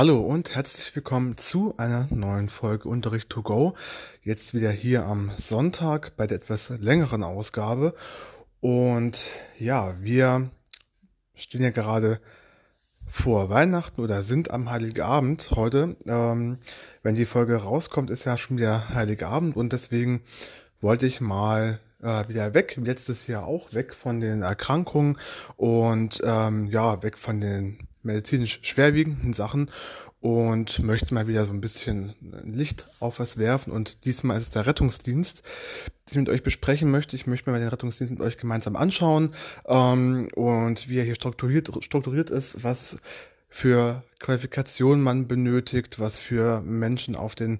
Hallo und herzlich willkommen zu einer neuen Folge Unterricht to go. Jetzt wieder hier am Sonntag bei der etwas längeren Ausgabe. Und ja, wir stehen ja gerade vor Weihnachten oder sind am Heiligabend heute. Ähm, wenn die Folge rauskommt, ist ja schon wieder Heiligabend und deswegen wollte ich mal äh, wieder weg, letztes Jahr auch weg von den Erkrankungen und ähm, ja, weg von den medizinisch schwerwiegenden Sachen und möchte mal wieder so ein bisschen Licht auf was werfen. Und diesmal ist es der Rettungsdienst, den ich mit euch besprechen möchte. Ich möchte mir den Rettungsdienst mit euch gemeinsam anschauen ähm, und wie er hier strukturiert, strukturiert ist, was für Qualifikationen man benötigt, was für Menschen auf den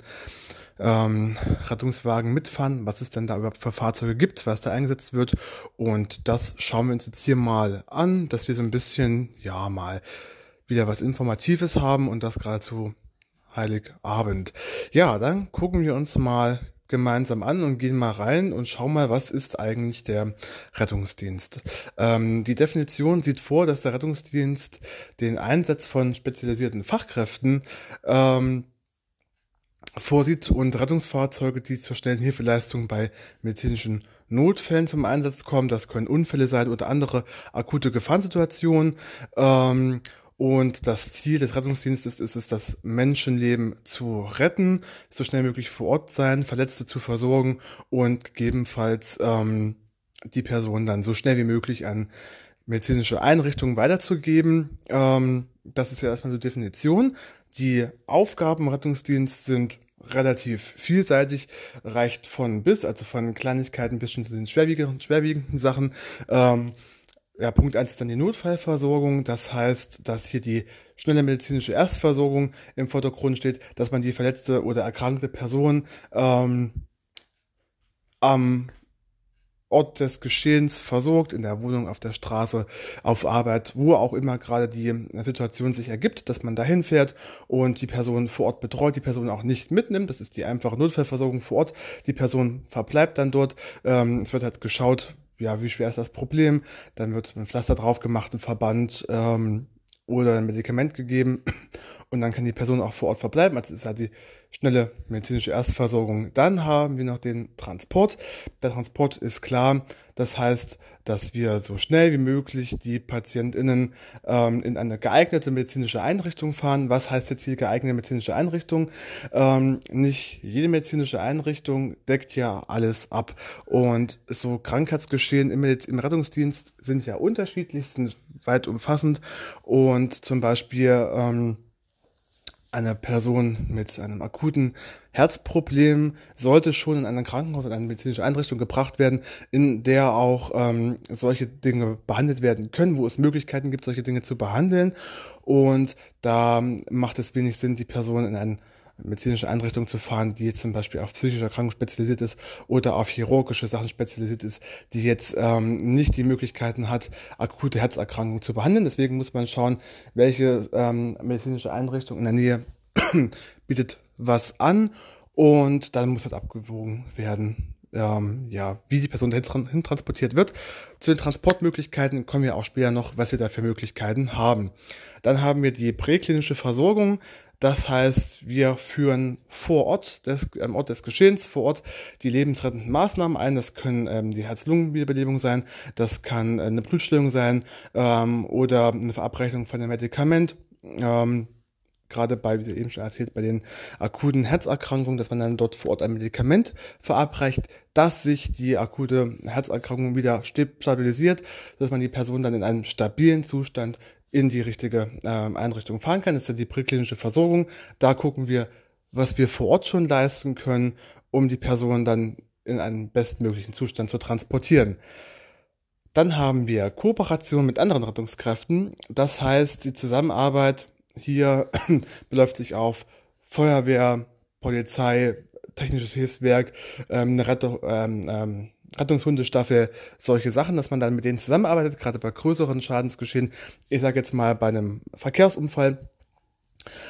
ähm, Rettungswagen mitfahren, was es denn da überhaupt für Fahrzeuge gibt, was da eingesetzt wird. Und das schauen wir uns jetzt hier mal an, dass wir so ein bisschen, ja, mal wieder was Informatives haben und das gerade zu Heiligabend. Ja, dann gucken wir uns mal gemeinsam an und gehen mal rein und schauen mal, was ist eigentlich der Rettungsdienst. Ähm, die Definition sieht vor, dass der Rettungsdienst den Einsatz von spezialisierten Fachkräften ähm, vorsieht und Rettungsfahrzeuge, die zur schnellen Hilfeleistung bei medizinischen Notfällen zum Einsatz kommen. Das können Unfälle sein oder andere akute Gefahrensituationen. Ähm, und das Ziel des Rettungsdienstes ist es, das Menschenleben zu retten, so schnell möglich vor Ort sein, Verletzte zu versorgen und gegebenenfalls ähm, die Person dann so schnell wie möglich an medizinische Einrichtungen weiterzugeben. Ähm, das ist ja erstmal so Definition. Die Aufgaben im Rettungsdienst sind relativ vielseitig, reicht von bis, also von Kleinigkeiten bis hin zu den schwerwiegenden, schwerwiegenden Sachen. Ähm, ja, Punkt eins ist dann die Notfallversorgung. Das heißt, dass hier die schnelle medizinische Erstversorgung im Vordergrund steht, dass man die verletzte oder erkrankte Person ähm, am Ort des Geschehens versorgt, in der Wohnung, auf der Straße, auf Arbeit, wo auch immer gerade die Situation sich ergibt, dass man dahin fährt und die Person vor Ort betreut, die Person auch nicht mitnimmt. Das ist die einfache Notfallversorgung vor Ort. Die Person verbleibt dann dort. Ähm, es wird halt geschaut, ja, wie schwer ist das Problem? Dann wird ein Pflaster drauf gemacht, ein Verband ähm, oder ein Medikament gegeben und dann kann die Person auch vor Ort verbleiben. Also ist halt die schnelle medizinische Erstversorgung. Dann haben wir noch den Transport. Der Transport ist klar. Das heißt, dass wir so schnell wie möglich die PatientInnen ähm, in eine geeignete medizinische Einrichtung fahren. Was heißt jetzt hier geeignete medizinische Einrichtung? Ähm, nicht jede medizinische Einrichtung deckt ja alles ab. Und so Krankheitsgeschehen im, im Rettungsdienst sind ja unterschiedlich, sind weit umfassend. Und zum Beispiel ähm, eine Person mit einem akuten Herzproblem sollte schon in einem Krankenhaus, in eine medizinische Einrichtung gebracht werden, in der auch ähm, solche Dinge behandelt werden können, wo es Möglichkeiten gibt, solche Dinge zu behandeln. Und da macht es wenig Sinn, die Person in einen medizinische Einrichtung zu fahren, die jetzt zum Beispiel auf psychische Erkrankungen spezialisiert ist oder auf chirurgische Sachen spezialisiert ist, die jetzt ähm, nicht die Möglichkeiten hat, akute Herzerkrankungen zu behandeln. Deswegen muss man schauen, welche ähm, medizinische Einrichtung in der Nähe bietet was an und dann muss halt abgewogen werden, ähm, ja, wie die Person dahin hin transportiert wird. Zu den Transportmöglichkeiten kommen wir auch später noch, was wir da für Möglichkeiten haben. Dann haben wir die präklinische Versorgung. Das heißt, wir führen vor Ort, des, am Ort des Geschehens, vor Ort die lebensrettenden Maßnahmen ein. Das können ähm, die Herz-Lungen-Wiederbelebung sein, das kann äh, eine Blutstillung sein ähm, oder eine Verabreichung von einem Medikament. Ähm, gerade bei, wie eben schon erzählt, bei den akuten Herzerkrankungen, dass man dann dort vor Ort ein Medikament verabreicht, dass sich die akute Herzerkrankung wieder stabilisiert, dass man die Person dann in einem stabilen Zustand in die richtige äh, Einrichtung fahren kann. Ist ja die präklinische Versorgung. Da gucken wir, was wir vor Ort schon leisten können, um die Person dann in einen bestmöglichen Zustand zu transportieren. Dann haben wir Kooperation mit anderen Rettungskräften. Das heißt, die Zusammenarbeit hier beläuft sich auf Feuerwehr, Polizei, technisches Hilfswerk, ähm, eine Rettung, ähm, ähm, Rettungshundestaffel, solche Sachen, dass man dann mit denen zusammenarbeitet, gerade bei größeren Schadensgeschehen. Ich sage jetzt mal bei einem Verkehrsunfall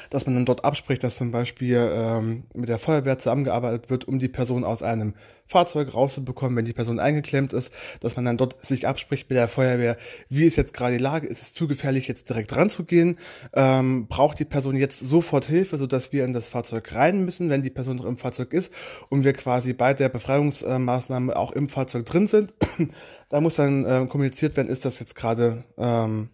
dass man dann dort abspricht, dass zum Beispiel ähm, mit der Feuerwehr zusammengearbeitet wird, um die Person aus einem Fahrzeug rauszubekommen, wenn die Person eingeklemmt ist, dass man dann dort sich abspricht mit der Feuerwehr, wie ist jetzt gerade die Lage, ist es zu gefährlich, jetzt direkt ranzugehen, ähm, braucht die Person jetzt sofort Hilfe, sodass wir in das Fahrzeug rein müssen, wenn die Person noch im Fahrzeug ist und wir quasi bei der Befreiungsmaßnahme auch im Fahrzeug drin sind. da muss dann äh, kommuniziert werden, ist das jetzt gerade ähm,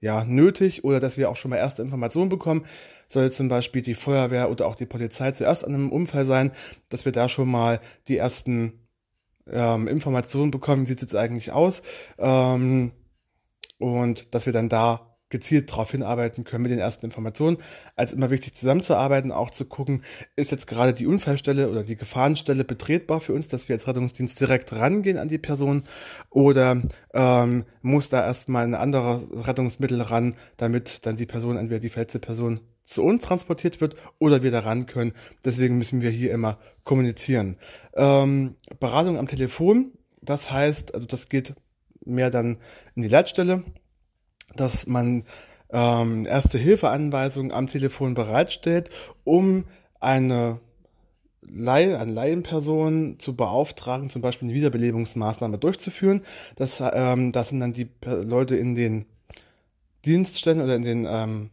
ja, nötig oder dass wir auch schon mal erste Informationen bekommen. Soll zum Beispiel die Feuerwehr oder auch die Polizei zuerst an einem Unfall sein, dass wir da schon mal die ersten ähm, Informationen bekommen, wie sieht es jetzt eigentlich aus ähm, und dass wir dann da gezielt darauf hinarbeiten können mit den ersten Informationen. Als immer wichtig zusammenzuarbeiten, auch zu gucken, ist jetzt gerade die Unfallstelle oder die Gefahrenstelle betretbar für uns, dass wir als Rettungsdienst direkt rangehen an die Person oder ähm, muss da erstmal ein anderes Rettungsmittel ran, damit dann die Person, entweder die verletzte Person zu uns transportiert wird oder wir da ran können. Deswegen müssen wir hier immer kommunizieren. Ähm, Beratung am Telefon, das heißt, also das geht mehr dann in die Leitstelle dass man ähm, erste Hilfeanweisungen am Telefon bereitstellt, um eine Laie, eine Laienperson zu beauftragen, zum Beispiel eine Wiederbelebungsmaßnahme durchzuführen. Das, ähm, das sind dann die Leute in den Dienststellen oder in den ähm,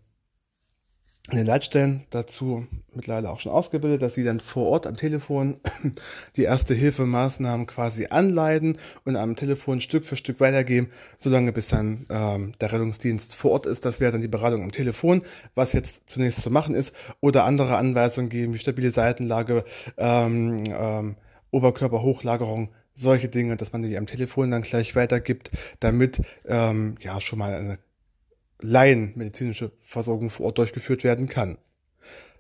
in den Leitstellen dazu mittlerweile auch schon ausgebildet, dass sie dann vor Ort am Telefon die erste Hilfemaßnahmen quasi anleiten und am Telefon Stück für Stück weitergeben, solange bis dann ähm, der Rettungsdienst vor Ort ist. Das wäre dann die Beratung am Telefon, was jetzt zunächst zu machen ist, oder andere Anweisungen geben, wie stabile Seitenlage, ähm, ähm, Oberkörperhochlagerung, solche Dinge, dass man die am Telefon dann gleich weitergibt, damit ähm, ja schon mal eine medizinische Versorgung vor Ort durchgeführt werden kann.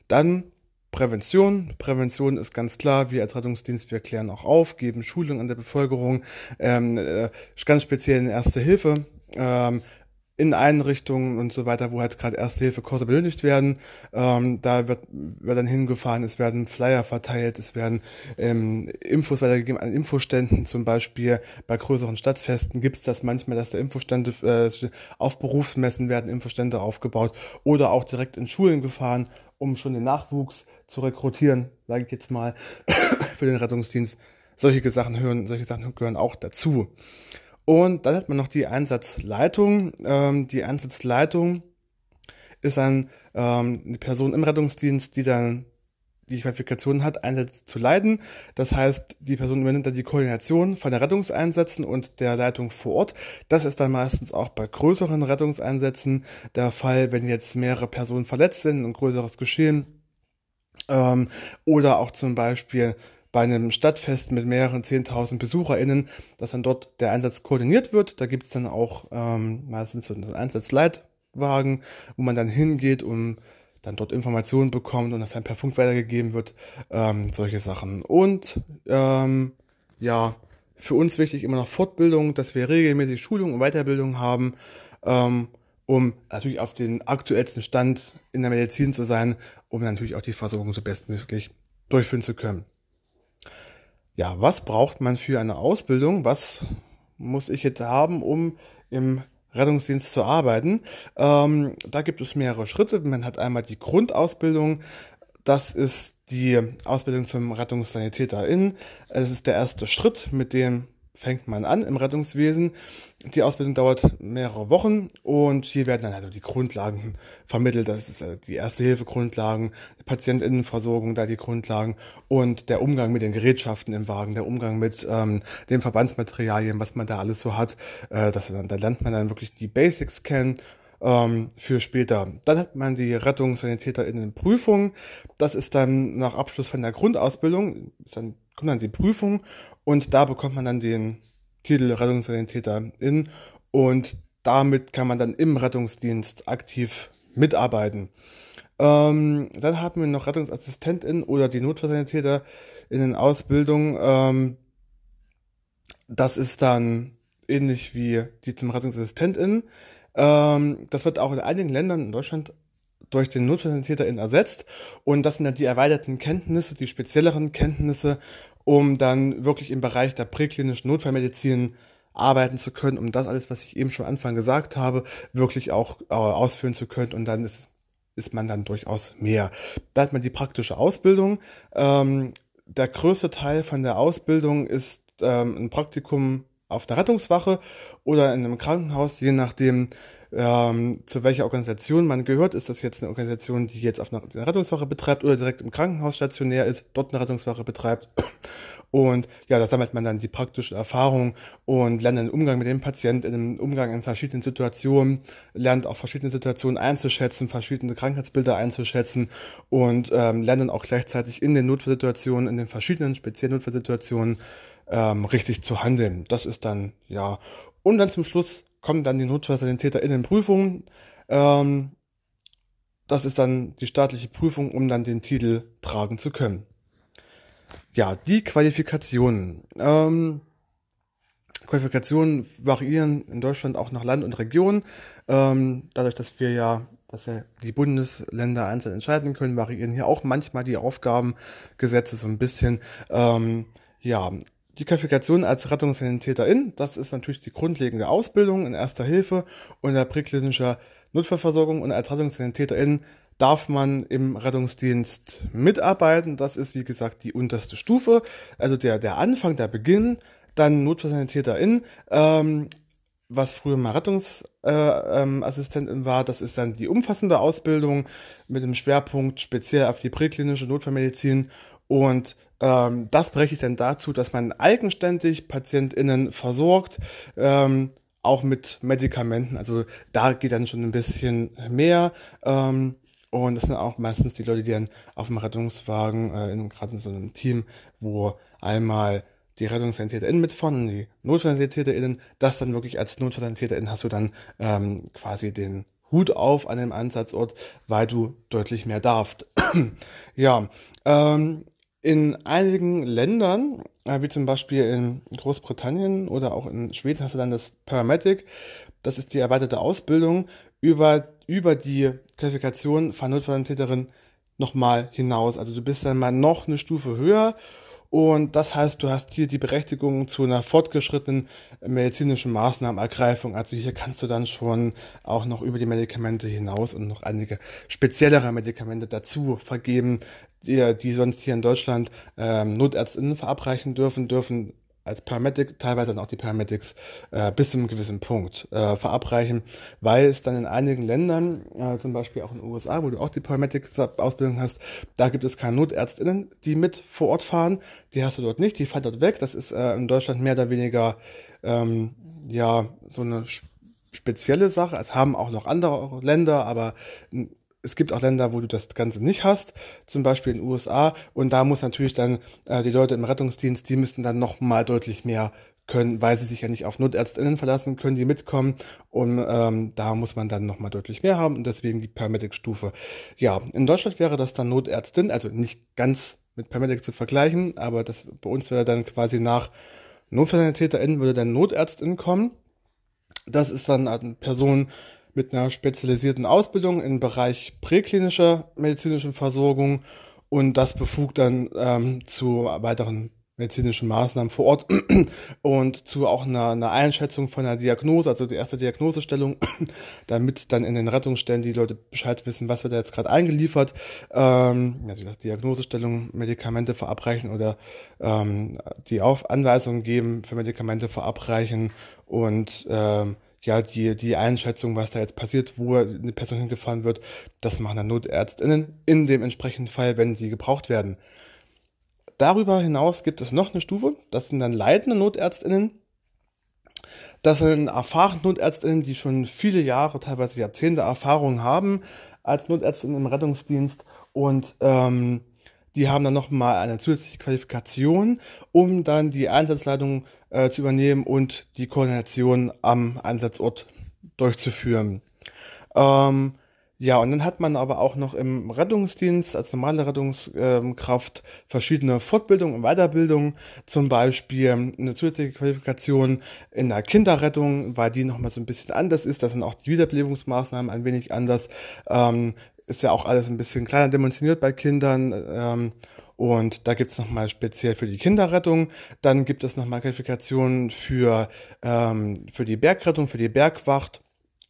Dann Prävention. Prävention ist ganz klar. Wir als Rettungsdienst, wir klären auch auf, geben Schulung an der Bevölkerung, ähm, äh, ganz speziell in Erste Hilfe, ähm, in Einrichtungen und so weiter, wo halt gerade Erste-Hilfe-Kurse benötigt werden. Ähm, da wird, wird dann hingefahren, es werden Flyer verteilt, es werden ähm, Infos weitergegeben an Infoständen, zum Beispiel bei größeren Stadtfesten gibt es das manchmal, dass da Infostände äh, auf Berufsmessen werden Infostände aufgebaut oder auch direkt in Schulen gefahren, um schon den Nachwuchs zu rekrutieren, sage ich jetzt mal, für den Rettungsdienst. Solche Sachen hören, solche Sachen gehören auch dazu. Und dann hat man noch die Einsatzleitung. Ähm, die Einsatzleitung ist dann ähm, eine Person im Rettungsdienst, die dann die Qualifikation hat, Einsätze zu leiten. Das heißt, die Person übernimmt dann die Koordination von der Rettungseinsätzen und der Leitung vor Ort. Das ist dann meistens auch bei größeren Rettungseinsätzen der Fall, wenn jetzt mehrere Personen verletzt sind und größeres Geschehen. Ähm, oder auch zum Beispiel bei einem Stadtfest mit mehreren 10.000 BesucherInnen, dass dann dort der Einsatz koordiniert wird. Da gibt es dann auch ähm, meistens so einen Einsatzleitwagen, wo man dann hingeht und dann dort Informationen bekommt und das dann per Funk weitergegeben wird. Ähm, solche Sachen. Und ähm, ja, für uns wichtig immer noch Fortbildung, dass wir regelmäßig Schulung und Weiterbildung haben, ähm, um natürlich auf den aktuellsten Stand in der Medizin zu sein, um natürlich auch die Versorgung so bestmöglich durchführen zu können. Ja, was braucht man für eine Ausbildung? Was muss ich jetzt haben, um im Rettungsdienst zu arbeiten? Ähm, da gibt es mehrere Schritte. Man hat einmal die Grundausbildung. Das ist die Ausbildung zum Rettungssanitäter Es ist der erste Schritt, mit dem fängt man an im Rettungswesen. Die Ausbildung dauert mehrere Wochen und hier werden dann also die Grundlagen vermittelt. Das ist äh, die Erste-Hilfe-Grundlagen, Patientinnenversorgung, da die Grundlagen und der Umgang mit den Gerätschaften im Wagen, der Umgang mit ähm, den Verbandsmaterialien, was man da alles so hat. Äh, das, da lernt man dann wirklich die Basics kennen ähm, für später. Dann hat man die Rettungssanitäterinnenprüfung. Das ist dann nach Abschluss von der Grundausbildung, dann kommt dann die Prüfung und da bekommt man dann den Titel Rettungssanitäterin und damit kann man dann im Rettungsdienst aktiv mitarbeiten. Ähm, dann haben wir noch Rettungsassistentin oder die Notfallsanitäter in den Ausbildung. Ähm, das ist dann ähnlich wie die zum Rettungsassistentin. Ähm, das wird auch in einigen Ländern in Deutschland durch den Notfallsanitäterin ersetzt. Und das sind dann die erweiterten Kenntnisse, die spezielleren Kenntnisse um dann wirklich im Bereich der präklinischen Notfallmedizin arbeiten zu können, um das alles, was ich eben schon am Anfang gesagt habe, wirklich auch äh, ausführen zu können. Und dann ist ist man dann durchaus mehr. Da hat man die praktische Ausbildung. Ähm, der größte Teil von der Ausbildung ist ähm, ein Praktikum auf der Rettungswache oder in einem Krankenhaus, je nachdem, ähm, zu welcher Organisation man gehört. Ist das jetzt eine Organisation, die jetzt auf einer Rettungswache betreibt oder direkt im Krankenhaus stationär ist, dort eine Rettungswache betreibt? Und ja, da sammelt man dann die praktische Erfahrung und lernt den Umgang mit dem Patienten, den Umgang in verschiedenen Situationen, lernt auch verschiedene Situationen einzuschätzen, verschiedene Krankheitsbilder einzuschätzen und ähm, lernt dann auch gleichzeitig in den Notfallsituationen, in den verschiedenen speziellen Notfallsituationen ähm, richtig zu handeln. Das ist dann, ja. Und dann zum Schluss kommen dann die Notfallsanitäter in den Prüfungen. Ähm, das ist dann die staatliche Prüfung, um dann den Titel tragen zu können. Ja, die Qualifikationen. Ähm, Qualifikationen variieren in Deutschland auch nach Land und Region. Ähm, dadurch, dass wir ja, dass ja die Bundesländer einzeln entscheiden können, variieren hier auch manchmal die Aufgabengesetze so ein bisschen. Ähm, ja, die Qualifikation als Rettungssanitäterin, das ist natürlich die grundlegende Ausbildung in Erster Hilfe und der präklinischer Notfallversorgung. Und als Rettungssanitäterin darf man im Rettungsdienst mitarbeiten. Das ist, wie gesagt, die unterste Stufe, also der, der Anfang, der Beginn, dann Notfallsanitäterin, ähm, was früher mal Rettungsassistentin äh, ähm, war, das ist dann die umfassende Ausbildung mit dem Schwerpunkt speziell auf die präklinische Notfallmedizin und ähm, das berechtigt dann dazu, dass man eigenständig PatientInnen versorgt, ähm, auch mit Medikamenten. Also da geht dann schon ein bisschen mehr. Ähm, und das sind auch meistens die Leute, die dann auf dem Rettungswagen, äh, gerade in so einem Team, wo einmal die RettungssanitäterInnen mitfahren und die NotfallsanitäterInnen, das dann wirklich als NotfallsanitäterInnen hast du dann ähm, quasi den Hut auf an dem Einsatzort, weil du deutlich mehr darfst. ja, ähm, in einigen Ländern, äh, wie zum Beispiel in Großbritannien oder auch in Schweden, hast du dann das Paramedic. Das ist die erweiterte Ausbildung über, über die Qualifikation von Notfallsanitäterin nochmal hinaus. Also du bist dann mal noch eine Stufe höher und das heißt, du hast hier die Berechtigung zu einer fortgeschrittenen medizinischen Maßnahmenergreifung. Also hier kannst du dann schon auch noch über die Medikamente hinaus und noch einige speziellere Medikamente dazu vergeben, die, die sonst hier in Deutschland ähm, Notärztinnen verabreichen dürfen, dürfen als Paramedic, teilweise dann auch die Paramedics äh, bis zu einem gewissen Punkt äh, verabreichen, weil es dann in einigen Ländern, äh, zum Beispiel auch in den USA, wo du auch die Paramedic-Ausbildung hast, da gibt es keine Notärztinnen, die mit vor Ort fahren. Die hast du dort nicht, die fahren dort weg. Das ist äh, in Deutschland mehr oder weniger ähm, ja so eine spezielle Sache. Es haben auch noch andere Länder, aber es gibt auch Länder, wo du das Ganze nicht hast, zum Beispiel in den USA. Und da muss natürlich dann äh, die Leute im Rettungsdienst, die müssten dann noch mal deutlich mehr können, weil sie sich ja nicht auf Notärztinnen verlassen können, die mitkommen. Und ähm, da muss man dann noch mal deutlich mehr haben und deswegen die Paramedic-Stufe. Ja, in Deutschland wäre das dann Notärztin, also nicht ganz mit Paramedic zu vergleichen, aber das bei uns wäre dann quasi nach Notfallsanitäterin würde dann Notärztin kommen. Das ist dann eine Person, mit einer spezialisierten Ausbildung im Bereich präklinischer medizinischen Versorgung und das befugt dann ähm, zu weiteren medizinischen Maßnahmen vor Ort und zu auch einer, einer Einschätzung von einer Diagnose, also die erste Diagnosestellung, damit dann in den Rettungsstellen die Leute Bescheid wissen, was wird da jetzt gerade eingeliefert, ähm, also Diagnosestellung, Medikamente verabreichen oder ähm, die Auf Anweisungen geben für Medikamente verabreichen und ähm, ja, die, die Einschätzung, was da jetzt passiert, wo eine Person hingefahren wird, das machen dann NotärztInnen in dem entsprechenden Fall, wenn sie gebraucht werden. Darüber hinaus gibt es noch eine Stufe, das sind dann leitende NotärztInnen. Das sind erfahrene NotärztInnen, die schon viele Jahre, teilweise Jahrzehnte Erfahrung haben als Notärztin im Rettungsdienst und ähm, die haben dann nochmal eine zusätzliche Qualifikation, um dann die Einsatzleitung äh, zu übernehmen und die Koordination am Einsatzort durchzuführen. Ähm, ja, und dann hat man aber auch noch im Rettungsdienst als normale Rettungskraft verschiedene Fortbildungen und Weiterbildungen, zum Beispiel eine zusätzliche Qualifikation in der Kinderrettung, weil die nochmal so ein bisschen anders ist. Da sind auch die Wiederbelebungsmaßnahmen ein wenig anders. Ähm, ist ja auch alles ein bisschen kleiner dimensioniert bei Kindern. Ähm, und da gibt's nochmal speziell für die Kinderrettung. Dann gibt es nochmal Qualifikationen für, ähm, für die Bergrettung, für die Bergwacht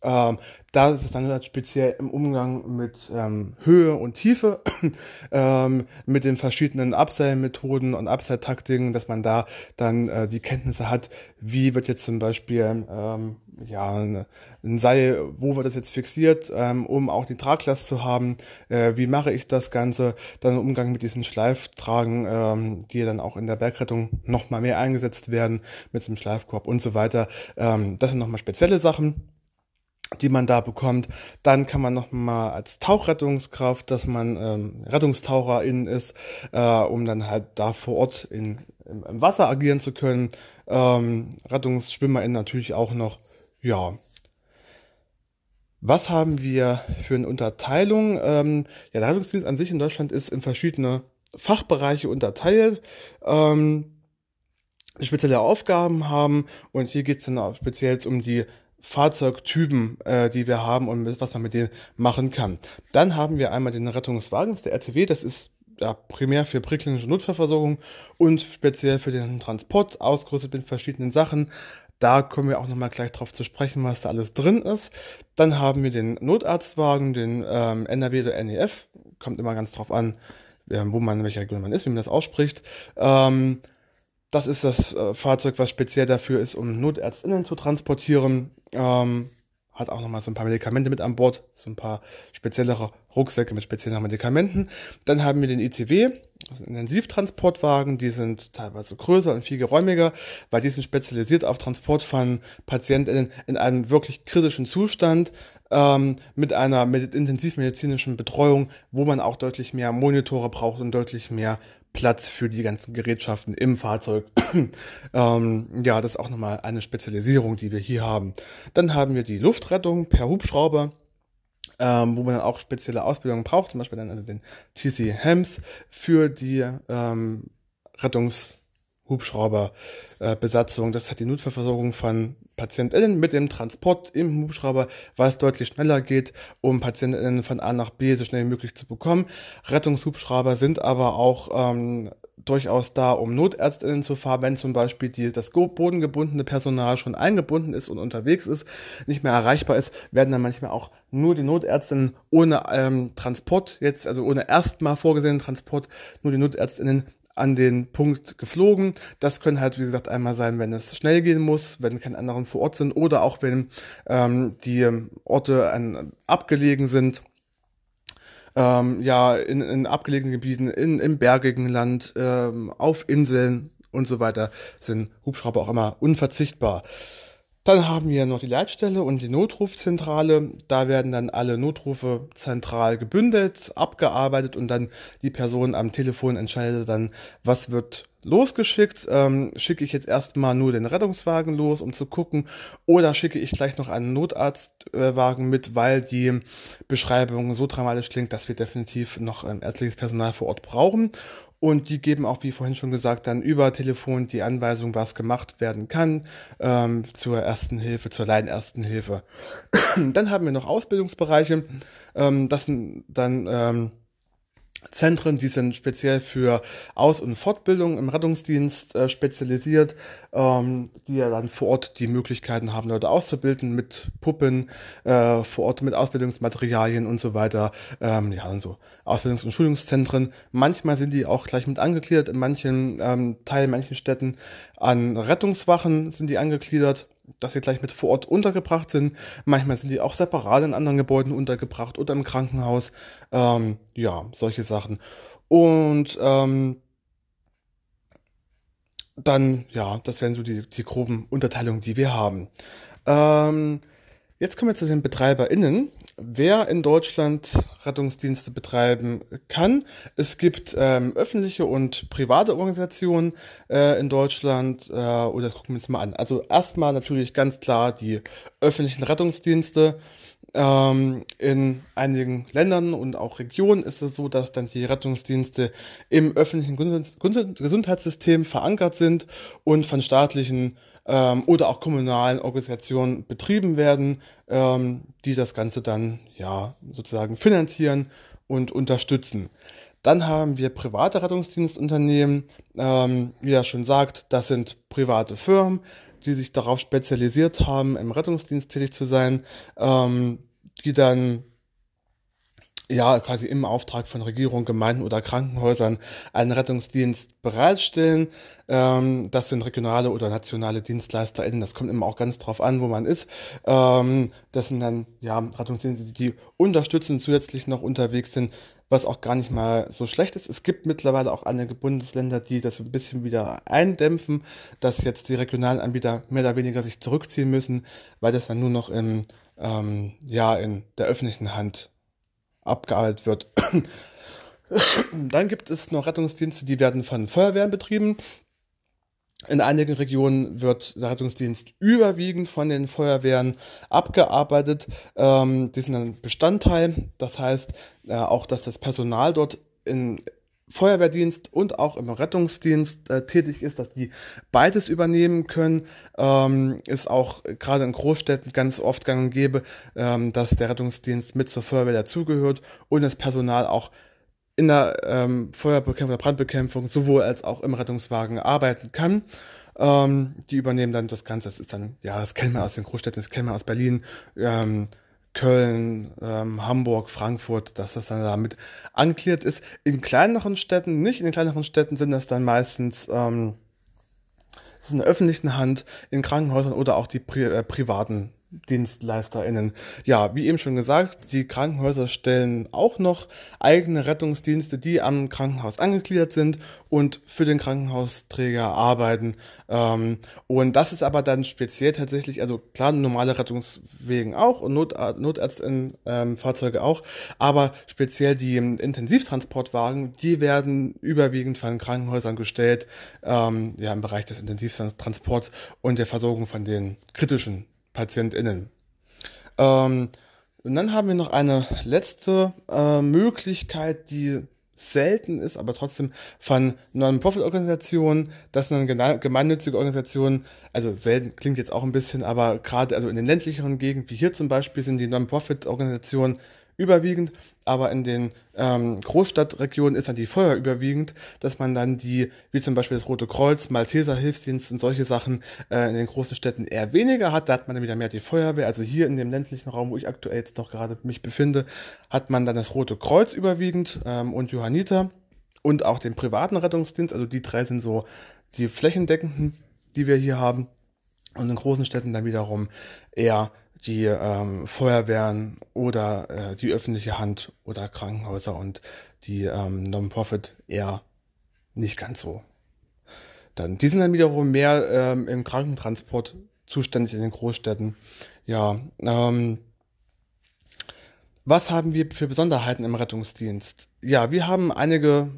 Ähm, da ist es dann halt speziell im Umgang mit ähm, Höhe und Tiefe, ähm, mit den verschiedenen Abseilmethoden und Abseiltaktiken, dass man da dann äh, die Kenntnisse hat, wie wird jetzt zum Beispiel ähm, ja ein Seil, wo wird das jetzt fixiert, ähm, um auch die Traglast zu haben, äh, wie mache ich das Ganze, dann im Umgang mit diesen Schleiftragen, ähm, die dann auch in der Bergrettung nochmal mehr eingesetzt werden, mit dem Schleifkorb und so weiter. Ähm, das sind nochmal spezielle Sachen die man da bekommt. Dann kann man noch mal als Tauchrettungskraft, dass man ähm, Rettungstaucherin ist, äh, um dann halt da vor Ort in, im, im Wasser agieren zu können. Ähm, Rettungsschwimmerin natürlich auch noch. Ja. Was haben wir für eine Unterteilung? Ähm, ja, der Rettungsdienst an sich in Deutschland ist in verschiedene Fachbereiche unterteilt. Ähm, spezielle Aufgaben haben und hier geht es dann auch speziell um die Fahrzeugtypen, äh, die wir haben und was man mit denen machen kann. Dann haben wir einmal den Rettungswagen, der RTW, das ist ja, primär für prickelnde Notfallversorgung und speziell für den Transport ausgerüstet mit verschiedenen Sachen. Da kommen wir auch nochmal gleich drauf zu sprechen, was da alles drin ist. Dann haben wir den Notarztwagen, den ähm, NRW oder NEF, kommt immer ganz drauf an, wo man, in welcher Region man ist, wie man das ausspricht. Ähm, das ist das äh, Fahrzeug, was speziell dafür ist, um NotärztInnen zu transportieren. Ähm, hat auch nochmal so ein paar Medikamente mit an Bord, so ein paar speziellere Rucksäcke mit speziellen Medikamenten. Dann haben wir den ITW, also Intensivtransportwagen, die sind teilweise größer und viel geräumiger, weil die sind spezialisiert auf Transport von Patienten in einem wirklich kritischen Zustand, ähm, mit einer intensivmedizinischen Betreuung, wo man auch deutlich mehr Monitore braucht und deutlich mehr Platz für die ganzen Gerätschaften im Fahrzeug. ähm, ja, das ist auch nochmal eine Spezialisierung, die wir hier haben. Dann haben wir die Luftrettung per Hubschrauber. Ähm, wo man dann auch spezielle Ausbildung braucht, zum Beispiel dann also den TC Hems für die ähm, Rettungs Hubschrauberbesatzung. Äh, das hat die Notfallversorgung von PatientInnen mit dem Transport im Hubschrauber, weil es deutlich schneller geht, um PatientInnen von A nach B so schnell wie möglich zu bekommen. Rettungshubschrauber sind aber auch ähm, durchaus da, um NotärztInnen zu fahren, wenn zum Beispiel die, das bodengebundene Personal schon eingebunden ist und unterwegs ist, nicht mehr erreichbar ist, werden dann manchmal auch nur die Notärztinnen ohne ähm, Transport jetzt, also ohne erstmal vorgesehenen Transport, nur die Notärztinnen an den Punkt geflogen. Das können halt, wie gesagt, einmal sein, wenn es schnell gehen muss, wenn keine anderen vor Ort sind oder auch wenn ähm, die Orte an, abgelegen sind. Ähm, ja, in, in abgelegenen Gebieten, in, im bergigen Land, ähm, auf Inseln und so weiter sind Hubschrauber auch immer unverzichtbar. Dann haben wir noch die Leitstelle und die Notrufzentrale. Da werden dann alle Notrufe zentral gebündelt, abgearbeitet und dann die Person am Telefon entscheidet dann, was wird losgeschickt. Ähm, schicke ich jetzt erstmal nur den Rettungswagen los, um zu gucken, oder schicke ich gleich noch einen Notarztwagen mit, weil die Beschreibung so dramatisch klingt, dass wir definitiv noch ähm, ärztliches Personal vor Ort brauchen. Und die geben auch, wie vorhin schon gesagt, dann über Telefon die Anweisung, was gemacht werden kann ähm, zur ersten Hilfe, zur Leidenersten Hilfe. dann haben wir noch Ausbildungsbereiche. Ähm, das sind dann ähm, Zentren, die sind speziell für Aus- und Fortbildung im Rettungsdienst äh, spezialisiert, ähm, die ja dann vor Ort die Möglichkeiten haben, Leute auszubilden mit Puppen, äh, vor Ort mit Ausbildungsmaterialien und so weiter. Ähm, ja, dann so Ausbildungs- und Schulungszentren. Manchmal sind die auch gleich mit angegliedert, in manchen ähm, Teilen, manchen Städten an Rettungswachen sind die angegliedert dass sie gleich mit vor Ort untergebracht sind. Manchmal sind die auch separat in anderen Gebäuden untergebracht oder im Krankenhaus. Ähm, ja, solche Sachen. Und ähm, dann, ja, das wären so die, die groben Unterteilungen, die wir haben. Ähm, Jetzt kommen wir zu den BetreiberInnen. Wer in Deutschland Rettungsdienste betreiben kann. Es gibt ähm, öffentliche und private Organisationen äh, in Deutschland. Äh, oder das gucken wir uns mal an. Also erstmal natürlich ganz klar die öffentlichen Rettungsdienste. Ähm, in einigen Ländern und auch Regionen ist es so, dass dann die Rettungsdienste im öffentlichen Gesundheitssystem verankert sind und von staatlichen ähm, oder auch kommunalen Organisationen betrieben werden, ähm, die das Ganze dann ja sozusagen finanzieren und unterstützen. Dann haben wir private Rettungsdienstunternehmen, ähm, wie er schon sagt, das sind private Firmen, die sich darauf spezialisiert haben, im Rettungsdienst tätig zu sein, ähm, die dann ja quasi im Auftrag von Regierung, Gemeinden oder Krankenhäusern einen Rettungsdienst bereitstellen. Ähm, das sind regionale oder nationale DienstleisterInnen. Das kommt immer auch ganz drauf an, wo man ist. Ähm, das sind dann ja Rettungsdienste, die unterstützend zusätzlich noch unterwegs sind, was auch gar nicht mal so schlecht ist. Es gibt mittlerweile auch einige Bundesländer, die das ein bisschen wieder eindämpfen, dass jetzt die regionalen Anbieter mehr oder weniger sich zurückziehen müssen, weil das dann nur noch in, ähm, ja, in der öffentlichen Hand abgearbeitet wird. Dann gibt es noch Rettungsdienste, die werden von Feuerwehren betrieben. In einigen Regionen wird der Rettungsdienst überwiegend von den Feuerwehren abgearbeitet. Ähm, die sind ein Bestandteil. Das heißt äh, auch, dass das Personal dort in Feuerwehrdienst und auch im Rettungsdienst äh, tätig ist, dass die beides übernehmen können, ähm, ist auch gerade in Großstädten ganz oft gang und gäbe, ähm, dass der Rettungsdienst mit zur Feuerwehr dazugehört und das Personal auch in der ähm, Feuerbekämpfung, der Brandbekämpfung sowohl als auch im Rettungswagen arbeiten kann. Ähm, die übernehmen dann das Ganze. Das ist dann, ja, das kennen wir aus den Großstädten, das kennen wir aus Berlin. Köln, ähm, Hamburg, Frankfurt, dass das dann damit anklärt ist. In kleineren Städten, nicht in den kleineren Städten sind das dann meistens ähm, das in der öffentlichen Hand, in Krankenhäusern oder auch die Pri äh, privaten DienstleisterInnen. Ja, wie eben schon gesagt, die Krankenhäuser stellen auch noch eigene Rettungsdienste, die am Krankenhaus angegliedert sind und für den Krankenhausträger arbeiten. Ähm, und das ist aber dann speziell tatsächlich, also klar, normale Rettungswegen auch und Not, Notärztin-Fahrzeuge ähm, auch, aber speziell die Intensivtransportwagen, die werden überwiegend von Krankenhäusern gestellt, ähm, ja, im Bereich des Intensivtransports und der Versorgung von den kritischen PatientInnen. Ähm, und dann haben wir noch eine letzte äh, Möglichkeit, die selten ist, aber trotzdem von Non-Profit-Organisationen, das sind dann gemeinnützige Organisationen, also selten klingt jetzt auch ein bisschen, aber gerade also in den ländlicheren Gegenden, wie hier zum Beispiel, sind die Non-Profit-Organisationen überwiegend, aber in den ähm, Großstadtregionen ist dann die Feuer überwiegend, dass man dann die, wie zum Beispiel das Rote Kreuz, Malteser Hilfsdienst und solche Sachen äh, in den großen Städten eher weniger hat. Da hat man dann wieder mehr die Feuerwehr. Also hier in dem ländlichen Raum, wo ich aktuell jetzt noch gerade mich befinde, hat man dann das Rote Kreuz überwiegend ähm, und Johanniter und auch den privaten Rettungsdienst. Also die drei sind so die flächendeckenden, die wir hier haben. Und in großen Städten dann wiederum eher die ähm, Feuerwehren oder äh, die öffentliche Hand oder Krankenhäuser und die ähm, Non-Profit eher nicht ganz so. Dann, die sind dann wiederum mehr ähm, im Krankentransport zuständig in den Großstädten. Ja, ähm, was haben wir für Besonderheiten im Rettungsdienst? Ja, wir haben einige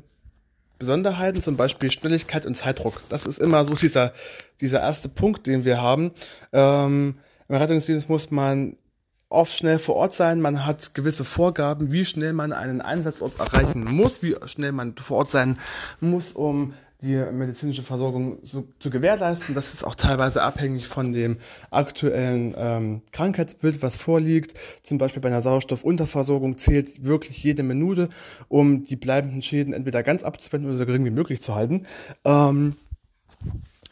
Besonderheiten, zum Beispiel Schnelligkeit und Zeitdruck. Das ist immer so dieser, dieser erste Punkt, den wir haben. Ähm, im Rettungsdienst muss man oft schnell vor Ort sein. Man hat gewisse Vorgaben, wie schnell man einen Einsatzort erreichen muss, wie schnell man vor Ort sein muss, um die medizinische Versorgung zu, zu gewährleisten. Das ist auch teilweise abhängig von dem aktuellen ähm, Krankheitsbild, was vorliegt. Zum Beispiel bei einer Sauerstoffunterversorgung zählt wirklich jede Minute, um die bleibenden Schäden entweder ganz abzuwenden oder so gering wie möglich zu halten. Ähm,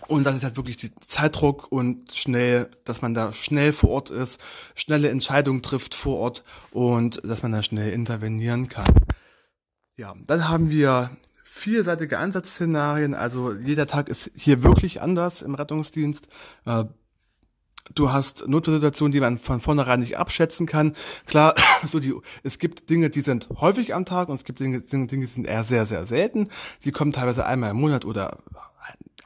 und das ist halt wirklich die Zeitdruck und schnell, dass man da schnell vor Ort ist, schnelle Entscheidungen trifft vor Ort und dass man da schnell intervenieren kann. Ja, dann haben wir vielseitige Einsatzszenarien. Also jeder Tag ist hier wirklich anders im Rettungsdienst. Äh, du hast Notfallsituationen, die man von vornherein nicht abschätzen kann. Klar, so die, es gibt Dinge, die sind häufig am Tag und es gibt Dinge, Dinge, die sind eher sehr, sehr selten. Die kommen teilweise einmal im Monat oder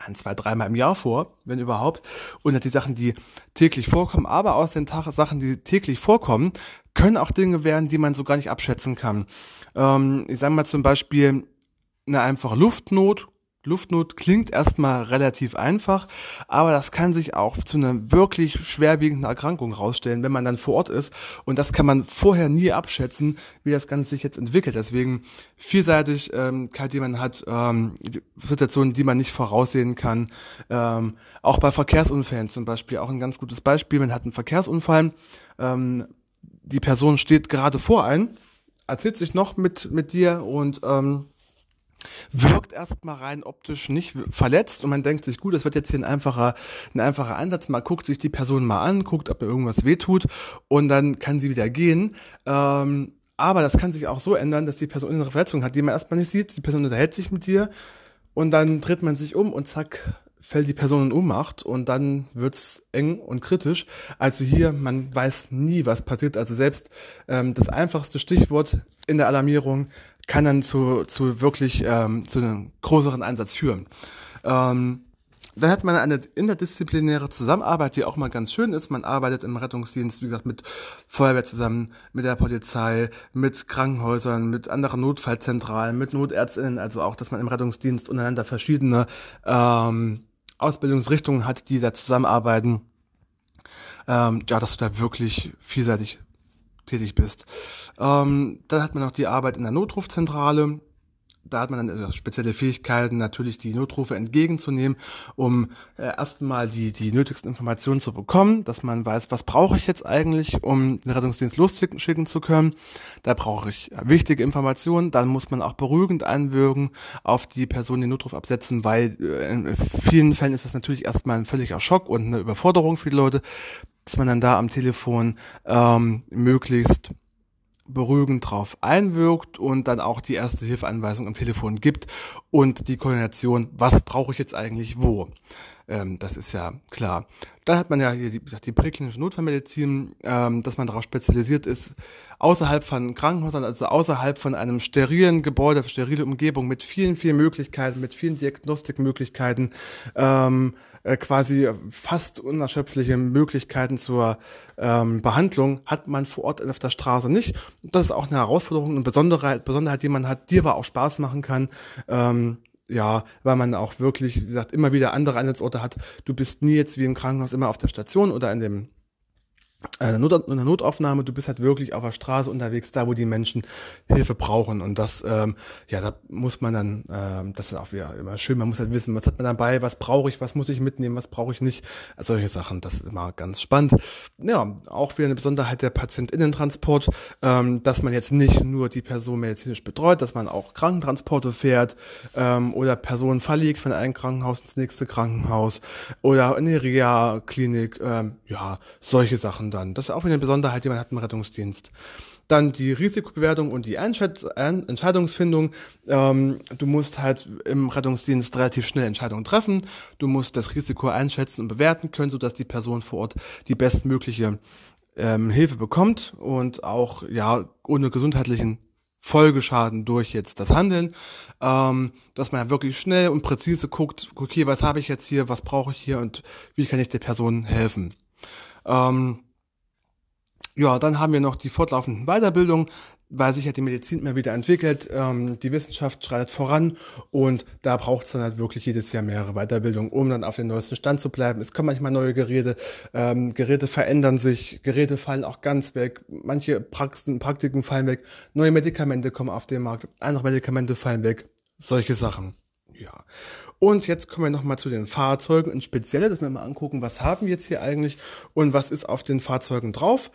ein, zwei, dreimal im Jahr vor, wenn überhaupt. Und die Sachen, die täglich vorkommen, aber aus den Tag Sachen, die täglich vorkommen, können auch Dinge werden, die man so gar nicht abschätzen kann. Ähm, ich sage mal zum Beispiel eine einfache Luftnot Luftnot klingt erstmal relativ einfach, aber das kann sich auch zu einer wirklich schwerwiegenden Erkrankung rausstellen, wenn man dann vor Ort ist. Und das kann man vorher nie abschätzen, wie das Ganze sich jetzt entwickelt. Deswegen Vielseitigkeit, ähm, die man hat, ähm, Situationen, die man nicht voraussehen kann. Ähm, auch bei Verkehrsunfällen zum Beispiel, auch ein ganz gutes Beispiel. Man hat einen Verkehrsunfall, ähm, die Person steht gerade vor einem, erzählt sich noch mit, mit dir und ähm, wirkt erstmal rein optisch nicht verletzt und man denkt sich, gut, das wird jetzt hier ein einfacher, ein einfacher Einsatz. Man guckt sich die Person mal an, guckt, ob mir irgendwas wehtut und dann kann sie wieder gehen. Ähm, aber das kann sich auch so ändern, dass die Person eine Verletzung hat, die man erstmal nicht sieht. Die Person unterhält sich mit dir und dann dreht man sich um und zack, fällt die Person in Ohnmacht und dann wird's eng und kritisch. Also hier, man weiß nie, was passiert. Also selbst ähm, das einfachste Stichwort in der Alarmierung kann dann zu, zu wirklich ähm, zu einem größeren Einsatz führen. Ähm, dann hat man eine interdisziplinäre Zusammenarbeit, die auch mal ganz schön ist. Man arbeitet im Rettungsdienst, wie gesagt, mit Feuerwehr zusammen, mit der Polizei, mit Krankenhäusern, mit anderen Notfallzentralen, mit Notärztinnen. Also auch, dass man im Rettungsdienst untereinander verschiedene ähm, Ausbildungsrichtungen hat, die da zusammenarbeiten. Ähm, ja, dass du da wirklich vielseitig tätig bist. Ähm, dann hat man noch die Arbeit in der Notrufzentrale. Da hat man dann spezielle Fähigkeiten, natürlich die Notrufe entgegenzunehmen, um äh, erstmal die, die nötigsten Informationen zu bekommen, dass man weiß, was brauche ich jetzt eigentlich, um den Rettungsdienst losschicken zu können. Da brauche ich wichtige Informationen. Dann muss man auch beruhigend einwirken auf die Person, den Notruf absetzen, weil äh, in vielen Fällen ist das natürlich erstmal ein völliger Schock und eine Überforderung für die Leute dass man dann da am Telefon ähm, möglichst beruhigend drauf einwirkt und dann auch die erste Hilfeanweisung am Telefon gibt und die Koordination, was brauche ich jetzt eigentlich wo. Ähm, das ist ja klar. Dann hat man ja hier wie gesagt, die präklinische Notfallmedizin, ähm, dass man darauf spezialisiert ist, außerhalb von Krankenhäusern, also außerhalb von einem sterilen Gebäude, sterile Umgebung mit vielen, vielen Möglichkeiten, mit vielen Diagnostikmöglichkeiten, ähm, äh, quasi fast unerschöpfliche Möglichkeiten zur ähm, Behandlung hat man vor Ort auf der Straße nicht. Das ist auch eine Herausforderung und Besonderheit, Besonderheit, die man hat, die aber auch Spaß machen kann. Ähm, ja, weil man auch wirklich, wie gesagt, immer wieder andere Einsatzorte hat. Du bist nie jetzt wie im Krankenhaus immer auf der Station oder in dem äh, Not, eine Notaufnahme, du bist halt wirklich auf der Straße unterwegs, da wo die Menschen Hilfe brauchen. Und das, ähm, ja, da muss man dann, ähm, das ist auch wieder immer schön, man muss halt wissen, was hat man dabei, was brauche ich, was muss ich mitnehmen, was brauche ich nicht. Also solche Sachen, das ist immer ganz spannend. Ja, auch wieder eine Besonderheit der PatientInnentransport, ähm, dass man jetzt nicht nur die Person medizinisch betreut, dass man auch Krankentransporte fährt ähm, oder Personen verlegt von einem Krankenhaus ins nächste Krankenhaus oder in die Reha-Klinik, ähm, ja, solche Sachen dann. Das ist auch eine Besonderheit, die man hat im Rettungsdienst. Dann die Risikobewertung und die Entscheidungsfindung. Ähm, du musst halt im Rettungsdienst relativ schnell Entscheidungen treffen. Du musst das Risiko einschätzen und bewerten können, sodass die Person vor Ort die bestmögliche ähm, Hilfe bekommt und auch ja ohne gesundheitlichen Folgeschaden durch jetzt das Handeln, ähm, dass man wirklich schnell und präzise guckt, okay, was habe ich jetzt hier, was brauche ich hier und wie kann ich der Person helfen. Ähm, ja, dann haben wir noch die fortlaufenden Weiterbildungen, weil sich ja die Medizin immer wieder entwickelt, ähm, die Wissenschaft schreitet voran und da braucht es dann halt wirklich jedes Jahr mehrere Weiterbildungen, um dann auf den neuesten Stand zu bleiben. Es kommen manchmal neue Geräte, ähm, Geräte verändern sich, Geräte fallen auch ganz weg, manche Praxen, Praktiken fallen weg, neue Medikamente kommen auf den Markt, andere Medikamente fallen weg, solche Sachen. Ja. Und jetzt kommen wir nochmal zu den Fahrzeugen und spezielle, dass wir mal angucken, was haben wir jetzt hier eigentlich und was ist auf den Fahrzeugen drauf.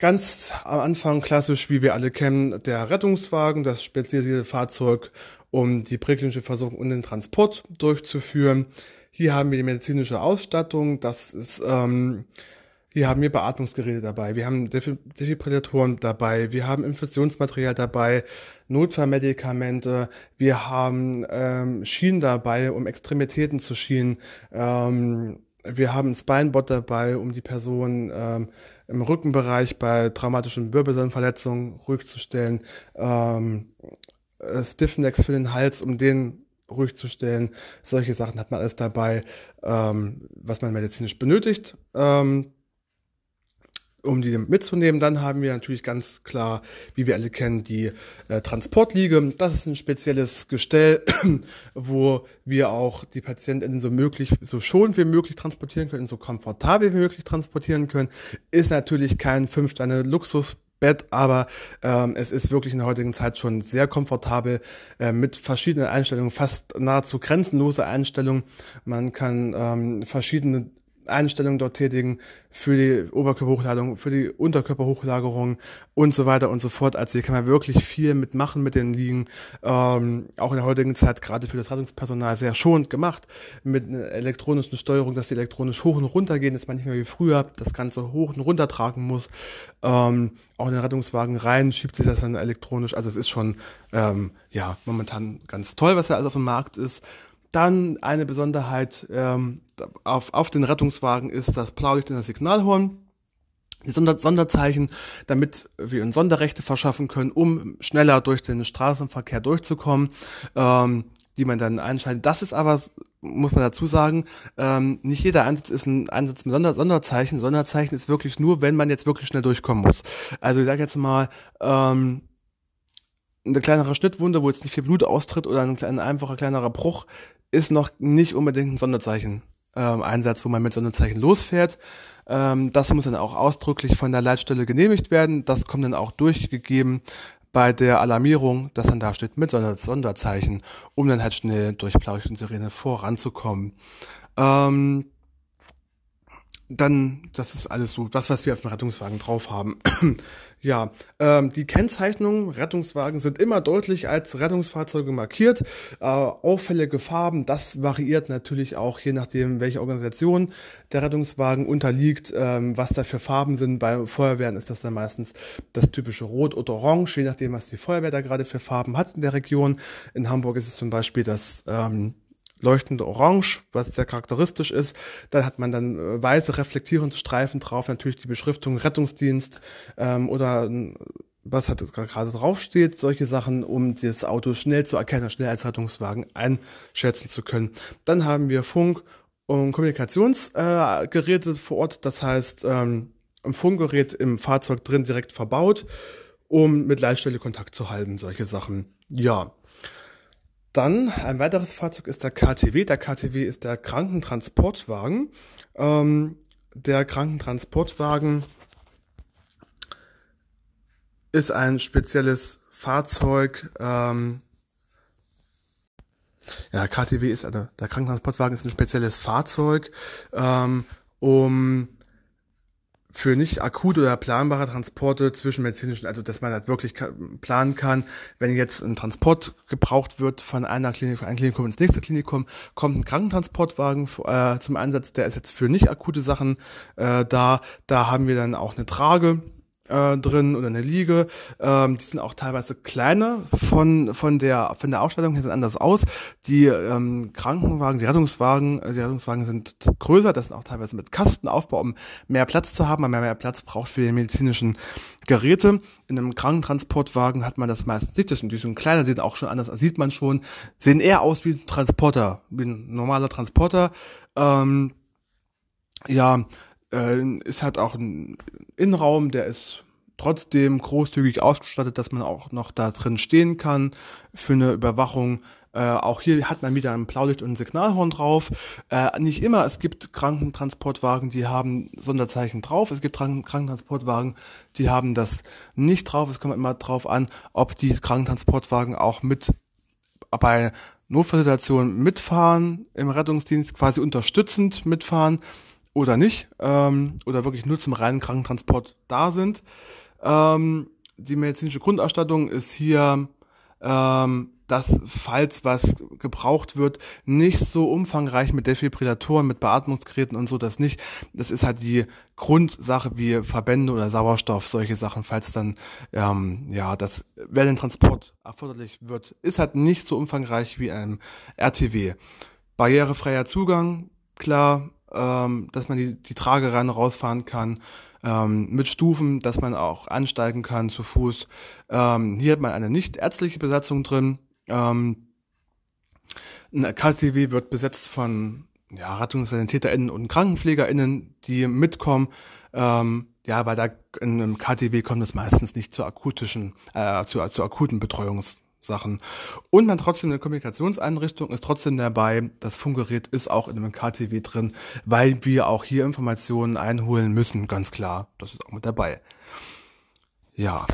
Ganz am Anfang klassisch, wie wir alle kennen, der Rettungswagen, das spezialisierte Fahrzeug, um die präklinische Versorgung und den Transport durchzuführen. Hier haben wir die medizinische Ausstattung, das ist ähm, hier haben wir Beatmungsgeräte dabei, wir haben Defibrillatoren dabei, wir haben Infusionsmaterial dabei, Notfallmedikamente, wir haben ähm, Schienen dabei, um Extremitäten zu schienen, ähm, wir haben Spinebot dabei, um die Person ähm, im Rückenbereich bei traumatischen Wirbelsäulenverletzungen ruhig zu stellen, ähm, äh, Stiffnecks für den Hals, um den ruhig zu stellen. Solche Sachen hat man alles dabei, ähm, was man medizinisch benötigt. Ähm, um die mitzunehmen. Dann haben wir natürlich ganz klar, wie wir alle kennen, die äh, Transportliege. Das ist ein spezielles Gestell, wo wir auch die Patienten so möglich, so schonend wie möglich transportieren können, so komfortabel wie möglich transportieren können. Ist natürlich kein Fünf-Sterne-Luxus. Bett, aber ähm, es ist wirklich in der heutigen Zeit schon sehr komfortabel äh, mit verschiedenen Einstellungen, fast nahezu grenzenlose Einstellungen. Man kann ähm, verschiedene Einstellungen dort tätigen für die Oberkörperhochladung, für die Unterkörperhochlagerung und so weiter und so fort. Also hier kann man wirklich viel mitmachen mit den Liegen. Ähm, auch in der heutigen Zeit gerade für das Rettungspersonal sehr schonend gemacht mit einer elektronischen Steuerung, dass die elektronisch hoch und runter gehen, dass man nicht mehr wie früher das Ganze hoch und runter tragen muss. Ähm, auch in den Rettungswagen rein schiebt sich das dann elektronisch. Also es ist schon ähm, ja momentan ganz toll, was ja alles auf dem Markt ist. Dann eine Besonderheit ähm, auf, auf den Rettungswagen ist das Blaulicht in das Signalhorn. Die Sonder Sonderzeichen, damit wir uns Sonderrechte verschaffen können, um schneller durch den Straßenverkehr durchzukommen, ähm, die man dann einschaltet. Das ist aber, muss man dazu sagen, ähm, nicht jeder Einsatz ist ein Einsatz mit Sonder Sonderzeichen. Sonderzeichen ist wirklich nur, wenn man jetzt wirklich schnell durchkommen muss. Also ich sage jetzt mal, ähm, eine kleinere Schnittwunde, wo jetzt nicht viel Blut austritt oder ein, ein einfacher kleinerer Bruch, ist noch nicht unbedingt ein Sonderzeichen. Ähm, Einsatz, wo man mit Sonderzeichen losfährt. Ähm, das muss dann auch ausdrücklich von der Leitstelle genehmigt werden. Das kommt dann auch durchgegeben bei der Alarmierung, dass dann da steht mit Sonderzeichen, um dann halt schnell durch Blaulicht und Sirene voranzukommen. Ähm, dann, das ist alles so, das, was wir auf dem Rettungswagen drauf haben. Ja, ähm, die Kennzeichnungen, Rettungswagen sind immer deutlich als Rettungsfahrzeuge markiert. Äh, auffällige Farben, das variiert natürlich auch je nachdem, welche Organisation der Rettungswagen unterliegt, ähm, was da für Farben sind. Bei Feuerwehren ist das dann meistens das typische Rot oder Orange, je nachdem, was die Feuerwehr da gerade für Farben hat in der Region. In Hamburg ist es zum Beispiel das ähm, leuchtende Orange, was sehr charakteristisch ist. Dann hat man dann äh, weiße reflektierende Streifen drauf, natürlich die Beschriftung Rettungsdienst ähm, oder äh, was hat gerade draufsteht, solche Sachen, um das Auto schnell zu erkennen, schnell als Rettungswagen einschätzen zu können. Dann haben wir Funk- und Kommunikationsgeräte äh, vor Ort, das heißt ähm, ein Funkgerät im Fahrzeug drin direkt verbaut, um mit Leitstelle Kontakt zu halten, solche Sachen. Ja, dann ein weiteres Fahrzeug ist der KTW. Der KTW ist der Krankentransportwagen. Ähm, der Krankentransportwagen ist ein spezielles Fahrzeug. Ähm, ja, KTW ist eine, der Krankentransportwagen ist ein spezielles Fahrzeug, ähm, um für nicht akut oder planbare Transporte zwischen medizinischen, also dass man halt wirklich planen kann, wenn jetzt ein Transport gebraucht wird von einer Klinik, von einem Klinikum ins nächste Klinikum, kommt ein Krankentransportwagen äh, zum Einsatz, der ist jetzt für nicht akute Sachen äh, da. Da haben wir dann auch eine Trage, äh, drin oder eine Liege. Ähm, die sind auch teilweise kleiner von von der von der Ausstattung her sind anders aus. Die ähm, Krankenwagen, die Rettungswagen, äh, die Rettungswagen sind größer. Das sind auch teilweise mit Kastenaufbau, um mehr Platz zu haben, weil man mehr Platz braucht für die medizinischen Geräte. In einem Krankentransportwagen hat man das meistens nicht. Das sind die so kleiner, sehen auch schon anders, sieht man schon, sehen eher aus wie ein Transporter, wie ein normaler Transporter. Ähm, ja, äh, ist halt auch ein Innenraum, der ist trotzdem großzügig ausgestattet, dass man auch noch da drin stehen kann für eine Überwachung. Äh, auch hier hat man wieder ein Blaulicht und ein Signalhorn drauf. Äh, nicht immer, es gibt Krankentransportwagen, die haben Sonderzeichen drauf. Es gibt Krankentransportwagen, die haben das nicht drauf. Es kommt immer drauf an, ob die Krankentransportwagen auch mit bei Notfallsituationen mitfahren, im Rettungsdienst quasi unterstützend mitfahren oder nicht, ähm, oder wirklich nur zum reinen Krankentransport da sind. Ähm, die medizinische Grundausstattung ist hier, ähm, dass falls was gebraucht wird, nicht so umfangreich mit Defibrillatoren, mit Beatmungsgeräten und so, das nicht. Das ist halt die Grundsache wie Verbände oder Sauerstoff, solche Sachen, falls dann, ähm, ja, das, wer den Transport erforderlich wird, ist halt nicht so umfangreich wie ein RTW. Barrierefreier Zugang, klar, ähm, dass man die, die Trage rein und rausfahren kann, ähm, mit Stufen, dass man auch ansteigen kann zu Fuß. Ähm, hier hat man eine nicht ärztliche Besatzung drin. Ähm, ein KTW wird besetzt von ja, RettungssanitäterInnen und KrankenpflegerInnen, die mitkommen. Ähm, ja, bei der, in einem KTW kommt es meistens nicht zur akutischen, äh, zu, zu akuten Betreuungs Sachen. Und man trotzdem eine Kommunikationseinrichtung ist trotzdem dabei. Das Funkgerät ist auch in einem KTW drin, weil wir auch hier Informationen einholen müssen, ganz klar. Das ist auch mit dabei. Ja.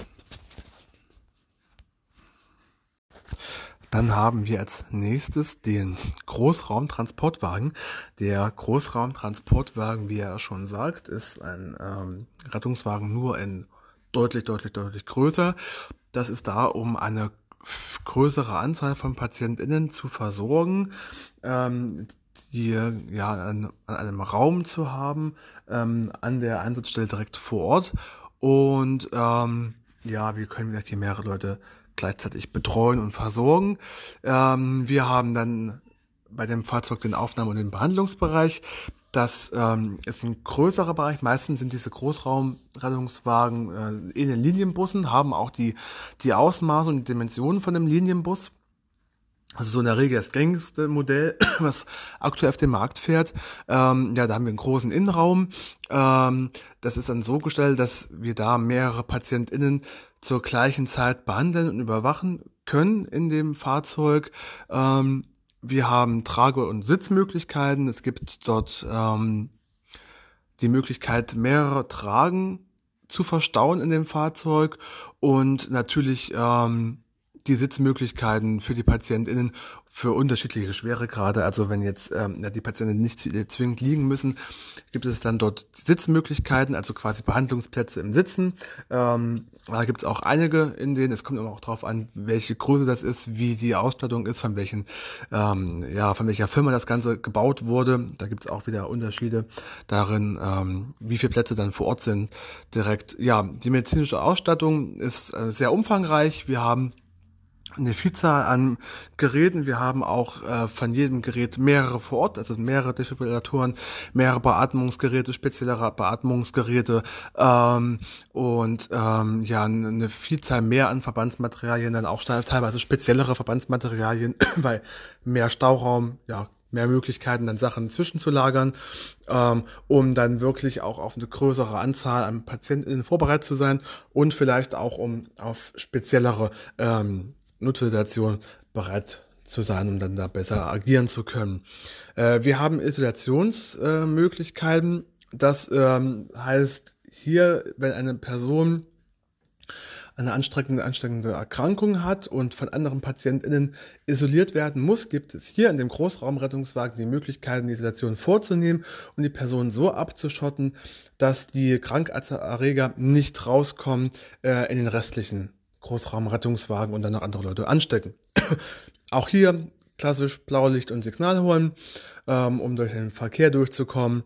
Dann haben wir als nächstes den Großraumtransportwagen. Der Großraumtransportwagen, wie er schon sagt, ist ein ähm, Rettungswagen nur in deutlich, deutlich, deutlich größer. Das ist da, um eine größere Anzahl von PatientInnen zu versorgen, ähm, die ja an, an, einem Raum zu haben, ähm, an der Einsatzstelle direkt vor Ort. Und ähm, ja, wir können vielleicht hier mehrere Leute gleichzeitig betreuen und versorgen. Ähm, wir haben dann bei dem Fahrzeug den Aufnahme- und den Behandlungsbereich. Das ähm, ist ein größerer Bereich. Meistens sind diese Großraumrettungswagen äh, in den Linienbussen, haben auch die, die Ausmaße und die Dimensionen von einem Linienbus. Also so in der Regel das gängigste Modell, was aktuell auf dem Markt fährt. Ähm, ja, da haben wir einen großen Innenraum. Ähm, das ist dann so gestellt, dass wir da mehrere PatientInnen zur gleichen Zeit behandeln und überwachen können in dem Fahrzeug. Ähm, wir haben Trage- und Sitzmöglichkeiten. Es gibt dort ähm, die Möglichkeit, mehrere Tragen zu verstauen in dem Fahrzeug und natürlich ähm, die Sitzmöglichkeiten für die PatientInnen für unterschiedliche Schweregrade. Also wenn jetzt ähm, die Patienten nicht zwingend liegen müssen, gibt es dann dort Sitzmöglichkeiten, also quasi Behandlungsplätze im Sitzen. Ähm, da gibt es auch einige in denen, es kommt immer auch darauf an, welche Größe das ist, wie die Ausstattung ist, von welchen, ähm, ja, von welcher Firma das Ganze gebaut wurde. Da gibt es auch wieder Unterschiede darin, ähm, wie viele Plätze dann vor Ort sind direkt. Ja, die medizinische Ausstattung ist äh, sehr umfangreich. Wir haben eine Vielzahl an Geräten. Wir haben auch äh, von jedem Gerät mehrere vor Ort, also mehrere Defibrillatoren, mehrere Beatmungsgeräte, speziellere Beatmungsgeräte ähm, und ähm, ja eine Vielzahl mehr an Verbandsmaterialien, dann auch teilweise speziellere Verbandsmaterialien, weil mehr Stauraum, ja mehr Möglichkeiten, dann Sachen zwischenzulagern, ähm, um dann wirklich auch auf eine größere Anzahl an Patienten vorbereitet zu sein und vielleicht auch um auf speziellere ähm, Notsituation bereit zu sein, um dann da besser agieren zu können. Äh, wir haben Isolationsmöglichkeiten. Äh, das ähm, heißt, hier, wenn eine Person eine anstrengende, anstrengende Erkrankung hat und von anderen PatientInnen isoliert werden muss, gibt es hier in dem Großraumrettungswagen die Möglichkeit, die Isolation vorzunehmen und die Person so abzuschotten, dass die Krankerreger nicht rauskommen äh, in den restlichen Großraumrettungswagen und dann noch andere Leute anstecken. Auch hier klassisch Blaulicht und Signal holen, ähm, um durch den Verkehr durchzukommen.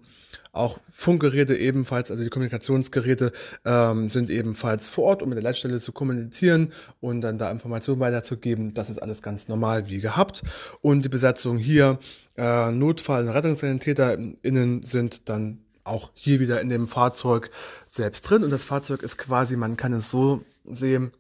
Auch Funkgeräte ebenfalls, also die Kommunikationsgeräte ähm, sind ebenfalls vor Ort, um mit der Leitstelle zu kommunizieren und dann da Informationen weiterzugeben. Das ist alles ganz normal wie gehabt. Und die Besatzung hier, äh, Notfall- und RettungssanitäterInnen sind dann auch hier wieder in dem Fahrzeug selbst drin. Und das Fahrzeug ist quasi, man kann es so sehen,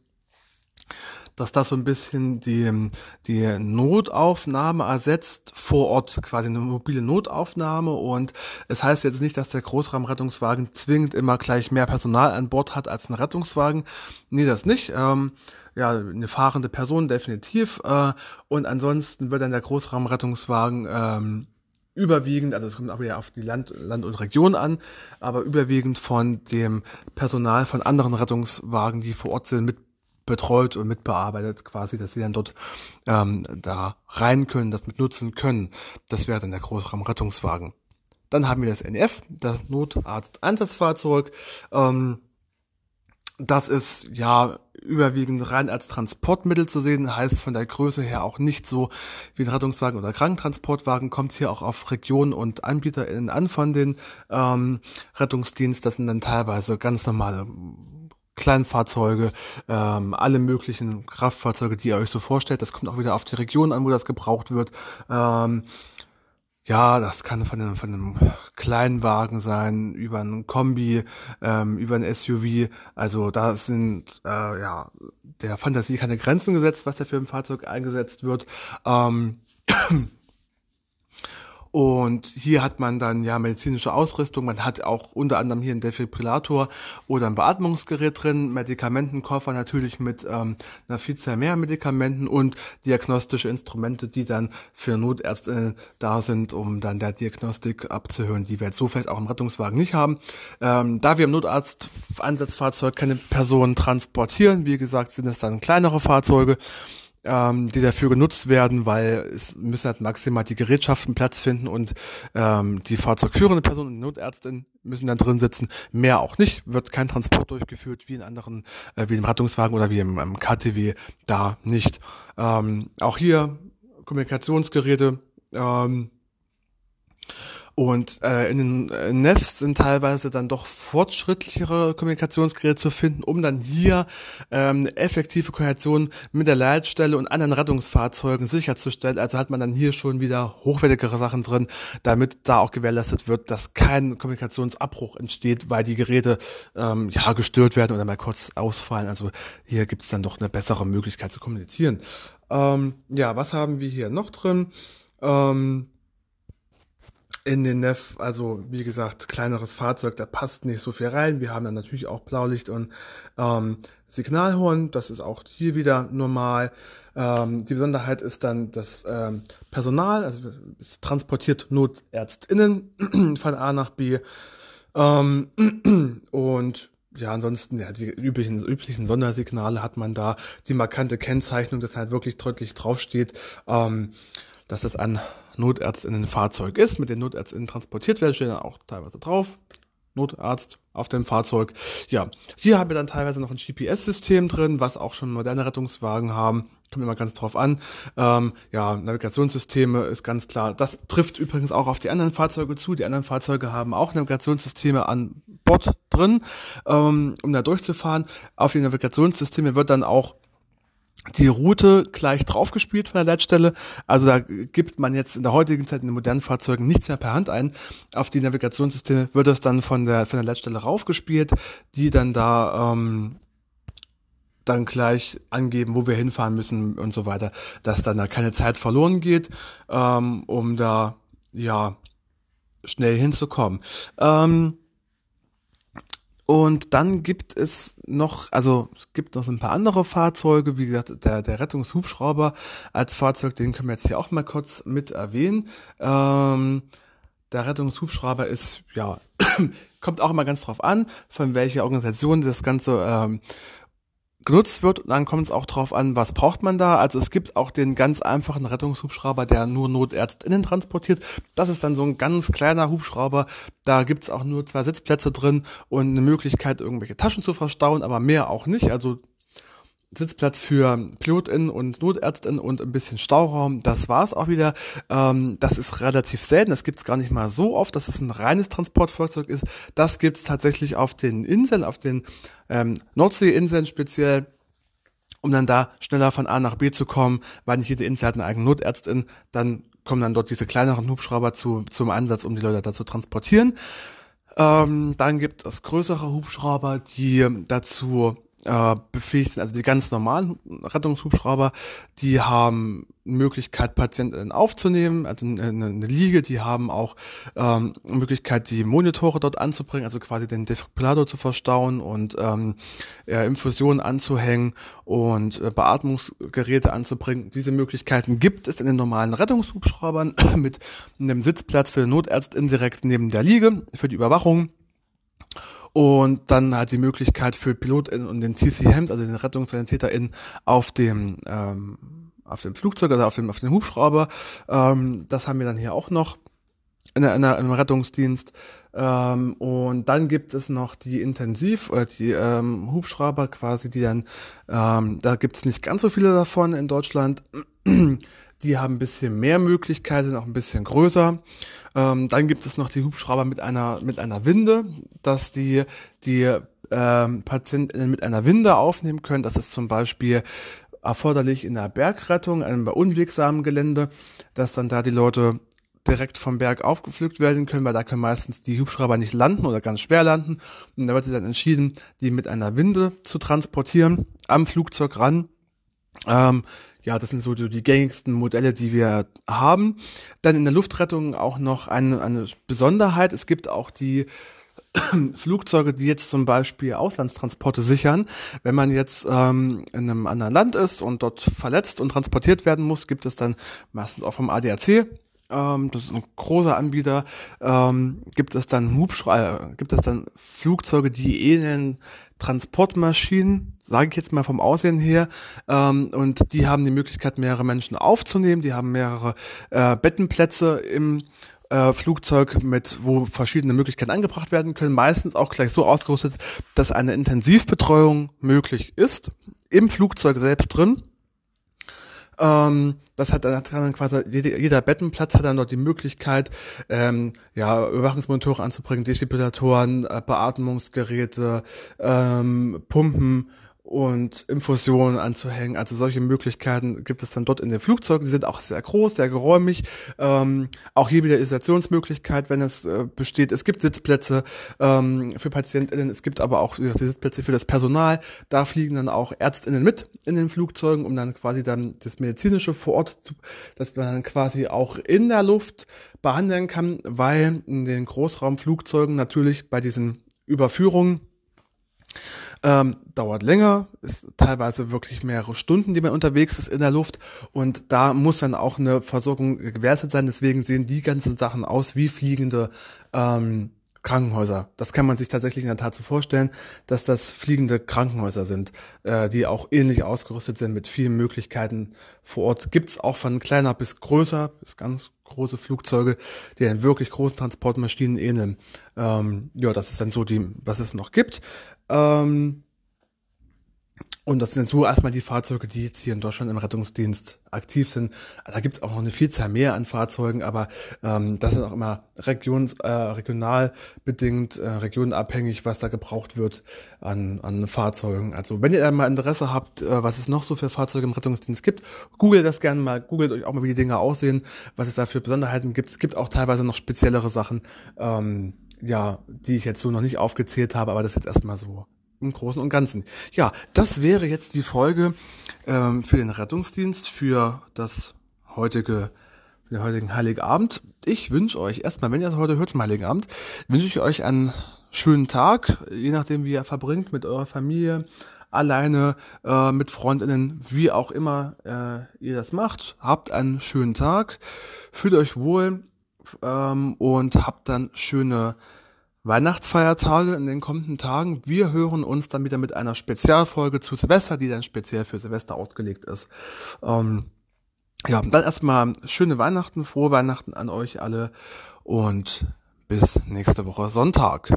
dass das so ein bisschen die, die Notaufnahme ersetzt vor Ort, quasi eine mobile Notaufnahme. Und es heißt jetzt nicht, dass der Großraumrettungswagen zwingend immer gleich mehr Personal an Bord hat als ein Rettungswagen. Nee, das nicht. Ähm, ja, eine fahrende Person definitiv. Äh, und ansonsten wird dann der Großraumrettungswagen ähm, überwiegend, also es kommt auch wieder auf die Land, Land und Region an, aber überwiegend von dem Personal von anderen Rettungswagen, die vor Ort sind, mit betreut und mitbearbeitet, quasi, dass sie dann dort ähm, da rein können, das mit nutzen können. Das wäre dann der Großraumrettungswagen. Dann haben wir das NF, das Notarzt-Einsatzfahrzeug. Ähm, das ist ja überwiegend rein als Transportmittel zu sehen, heißt von der Größe her auch nicht so wie ein Rettungswagen oder Krankentransportwagen, kommt hier auch auf Regionen und AnbieterInnen an von den ähm, Rettungsdienst. Das sind dann teilweise ganz normale Kleinfahrzeuge, ähm, alle möglichen Kraftfahrzeuge, die ihr euch so vorstellt. Das kommt auch wieder auf die Region an, wo das gebraucht wird. Ähm, ja, das kann von einem, von einem Kleinwagen sein, über einen Kombi, ähm, über ein SUV. Also da sind äh, ja der Fantasie keine Grenzen gesetzt, was da für ein Fahrzeug eingesetzt wird. Ähm, und hier hat man dann ja medizinische Ausrüstung. Man hat auch unter anderem hier einen Defibrillator oder ein Beatmungsgerät drin, Medikamentenkoffer natürlich mit ähm, einer Vielzahl mehr Medikamenten und diagnostische Instrumente, die dann für Notärzte da sind, um dann der Diagnostik abzuhören, die wir jetzt so vielleicht auch im Rettungswagen nicht haben. Ähm, da wir im Notarztansatzfahrzeug keine Personen transportieren, wie gesagt, sind es dann kleinere Fahrzeuge ähm, die dafür genutzt werden, weil es müssen halt maximal die Gerätschaften Platz finden und ähm, die fahrzeugführende Person und die Notärztin müssen dann drin sitzen. Mehr auch nicht, wird kein Transport durchgeführt wie in anderen, äh, wie im Rettungswagen oder wie im, im KTW, da nicht. Ähm, auch hier Kommunikationsgeräte, ähm, und äh, in den äh, NEFs sind teilweise dann doch fortschrittlichere Kommunikationsgeräte zu finden, um dann hier ähm, effektive Kommunikation mit der Leitstelle und anderen Rettungsfahrzeugen sicherzustellen. Also hat man dann hier schon wieder hochwertigere Sachen drin, damit da auch gewährleistet wird, dass kein Kommunikationsabbruch entsteht, weil die Geräte ähm, ja gestört werden oder mal kurz ausfallen. Also hier gibt es dann doch eine bessere Möglichkeit zu kommunizieren. Ähm, ja, was haben wir hier noch drin? Ähm, in den Neff, also wie gesagt, kleineres Fahrzeug, da passt nicht so viel rein. Wir haben dann natürlich auch Blaulicht und ähm, Signalhorn, das ist auch hier wieder normal. Ähm, die Besonderheit ist dann das ähm, Personal, also es transportiert NotärztInnen von A nach B. Ähm, und ja, ansonsten, ja, die üblichen, üblichen Sondersignale hat man da, die markante Kennzeichnung, dass halt wirklich deutlich draufsteht, ähm, dass es ein Notärztinnen-Fahrzeug ist, mit den Notärztinnen transportiert werden, stehen dann auch teilweise drauf. Notarzt auf dem Fahrzeug. Ja, hier haben wir dann teilweise noch ein GPS-System drin, was auch schon moderne Rettungswagen haben. Kommt immer ganz drauf an. Ähm, ja, Navigationssysteme ist ganz klar. Das trifft übrigens auch auf die anderen Fahrzeuge zu. Die anderen Fahrzeuge haben auch Navigationssysteme an Bord drin, ähm, um da durchzufahren. Auf die Navigationssysteme wird dann auch die Route gleich draufgespielt von der Leitstelle. Also da gibt man jetzt in der heutigen Zeit in den modernen Fahrzeugen nichts mehr per Hand ein. Auf die Navigationssysteme wird es dann von der, von der Leitstelle raufgespielt, die dann da ähm, dann gleich angeben, wo wir hinfahren müssen und so weiter, dass dann da keine Zeit verloren geht, ähm, um da ja schnell hinzukommen. Ähm, und dann gibt es noch, also es gibt noch ein paar andere Fahrzeuge, wie gesagt, der, der Rettungshubschrauber als Fahrzeug, den können wir jetzt hier auch mal kurz mit erwähnen. Ähm, der Rettungshubschrauber ist, ja, kommt auch immer ganz drauf an, von welcher Organisation das Ganze ähm, genutzt wird. Und dann kommt es auch drauf an, was braucht man da. Also es gibt auch den ganz einfachen Rettungshubschrauber, der nur NotärztInnen transportiert. Das ist dann so ein ganz kleiner Hubschrauber. Da gibt's auch nur zwei Sitzplätze drin und eine Möglichkeit, irgendwelche Taschen zu verstauen, aber mehr auch nicht. Also Sitzplatz für PilotInnen und NotärztInnen und ein bisschen Stauraum. Das war's auch wieder. Ähm, das ist relativ selten. Das gibt's gar nicht mal so oft, dass es ein reines Transportfahrzeug ist. Das gibt's tatsächlich auf den Inseln, auf den ähm, Nordseeinseln speziell um dann da schneller von A nach B zu kommen, weil nicht jede Insel hat eine eigene Notärztin, dann kommen dann dort diese kleineren Hubschrauber zu, zum Einsatz, um die Leute da zu transportieren. Ähm, dann gibt es größere Hubschrauber, die dazu äh, befähigt sind, also die ganz normalen Rettungshubschrauber, die haben Möglichkeit, Patienten aufzunehmen, also eine, eine Liege, die haben auch ähm, Möglichkeit, die Monitore dort anzubringen, also quasi den Defibrillator zu verstauen und ähm, äh, Infusionen anzuhängen und äh, Beatmungsgeräte anzubringen. Diese Möglichkeiten gibt es in den normalen Rettungshubschraubern mit einem Sitzplatz für den Notärztin direkt neben der Liege für die Überwachung und dann hat die Möglichkeit für PilotInnen und den TC-Hems, also den RettungssanitäterInnen, auf dem, ähm, auf dem Flugzeug, also auf dem, auf dem Hubschrauber. Ähm, das haben wir dann hier auch noch in, einer, in einem Rettungsdienst. Ähm, und dann gibt es noch die Intensiv- oder die ähm, Hubschrauber quasi, die dann, ähm, da gibt es nicht ganz so viele davon in Deutschland. Die haben ein bisschen mehr Möglichkeiten, sind auch ein bisschen größer. Ähm, dann gibt es noch die Hubschrauber mit einer, mit einer Winde, dass die, die ähm, Patienten mit einer Winde aufnehmen können. Das ist zum Beispiel erforderlich in der Bergrettung, einem bei unwegsamen Gelände, dass dann da die Leute direkt vom Berg aufgepflückt werden können, weil da können meistens die Hubschrauber nicht landen oder ganz schwer landen. Und da wird sich dann entschieden, die mit einer Winde zu transportieren, am Flugzeug ran. Ähm, ja, das sind so die gängigsten Modelle, die wir haben. Dann in der Luftrettung auch noch eine, eine Besonderheit. Es gibt auch die Flugzeuge, die jetzt zum Beispiel Auslandstransporte sichern. Wenn man jetzt ähm, in einem anderen Land ist und dort verletzt und transportiert werden muss, gibt es dann meistens auch vom ADAC ähm, das ist ein großer Anbieter, ähm, gibt es dann Hubschrauber, äh, gibt es dann Flugzeuge, die ähneln Transportmaschinen, sage ich jetzt mal vom Aussehen her, ähm, und die haben die Möglichkeit, mehrere Menschen aufzunehmen, die haben mehrere äh, Bettenplätze im äh, Flugzeug mit, wo verschiedene Möglichkeiten angebracht werden können, meistens auch gleich so ausgerüstet, dass eine Intensivbetreuung möglich ist, im Flugzeug selbst drin. Ähm, das hat, hat dann quasi jeder, jeder Bettenplatz hat dann dort die Möglichkeit, ähm, ja, Überwachungsmonitore anzubringen, Defibrillatoren, äh, Beatmungsgeräte, ähm, Pumpen und Infusionen anzuhängen. Also solche Möglichkeiten gibt es dann dort in den Flugzeugen. Die sind auch sehr groß, sehr geräumig. Ähm, auch hier wieder Isolationsmöglichkeit, wenn es äh, besteht. Es gibt Sitzplätze ähm, für PatientInnen, es gibt aber auch Sitzplätze für das Personal. Da fliegen dann auch ÄrztInnen mit in den Flugzeugen, um dann quasi dann das Medizinische vor Ort, zu, dass man dann quasi auch in der Luft behandeln kann, weil in den Großraumflugzeugen natürlich bei diesen Überführungen ähm, dauert länger, ist teilweise wirklich mehrere Stunden, die man unterwegs ist in der Luft und da muss dann auch eine Versorgung gewährleistet sein. Deswegen sehen die ganzen Sachen aus wie fliegende ähm, Krankenhäuser. Das kann man sich tatsächlich in der Tat so vorstellen, dass das fliegende Krankenhäuser sind, äh, die auch ähnlich ausgerüstet sind mit vielen Möglichkeiten vor Ort. Gibt's auch von kleiner bis größer, bis ganz große Flugzeuge, die einen wirklich großen Transportmaschinen ähneln. Ähm, ja, das ist dann so die, was es noch gibt. Ähm, und das sind so erstmal die Fahrzeuge, die jetzt hier in Deutschland im Rettungsdienst aktiv sind. Da gibt es auch noch eine Vielzahl mehr an Fahrzeugen, aber ähm, das sind auch immer regions, äh, regional bedingt, äh, regionabhängig, was da gebraucht wird an, an Fahrzeugen. Also wenn ihr mal Interesse habt, äh, was es noch so für Fahrzeuge im Rettungsdienst gibt, googelt das gerne mal, googelt euch auch mal, wie die Dinge aussehen, was es da für Besonderheiten gibt. Es gibt auch teilweise noch speziellere Sachen, ähm, ja, die ich jetzt so noch nicht aufgezählt habe, aber das ist jetzt erstmal so im Großen und Ganzen. Ja, das wäre jetzt die Folge ähm, für den Rettungsdienst, für das heutige, für den heutigen Heiligabend. Ich wünsche euch erstmal, wenn ihr es heute hört zum Heiligabend, wünsche ich euch einen schönen Tag, je nachdem wie ihr verbringt mit eurer Familie, alleine, äh, mit Freundinnen, wie auch immer äh, ihr das macht. Habt einen schönen Tag, fühlt euch wohl ähm, und habt dann schöne Weihnachtsfeiertage in den kommenden Tagen. Wir hören uns dann wieder mit einer Spezialfolge zu Silvester, die dann speziell für Silvester ausgelegt ist. Ähm, ja, dann erstmal schöne Weihnachten, frohe Weihnachten an euch alle und bis nächste Woche Sonntag.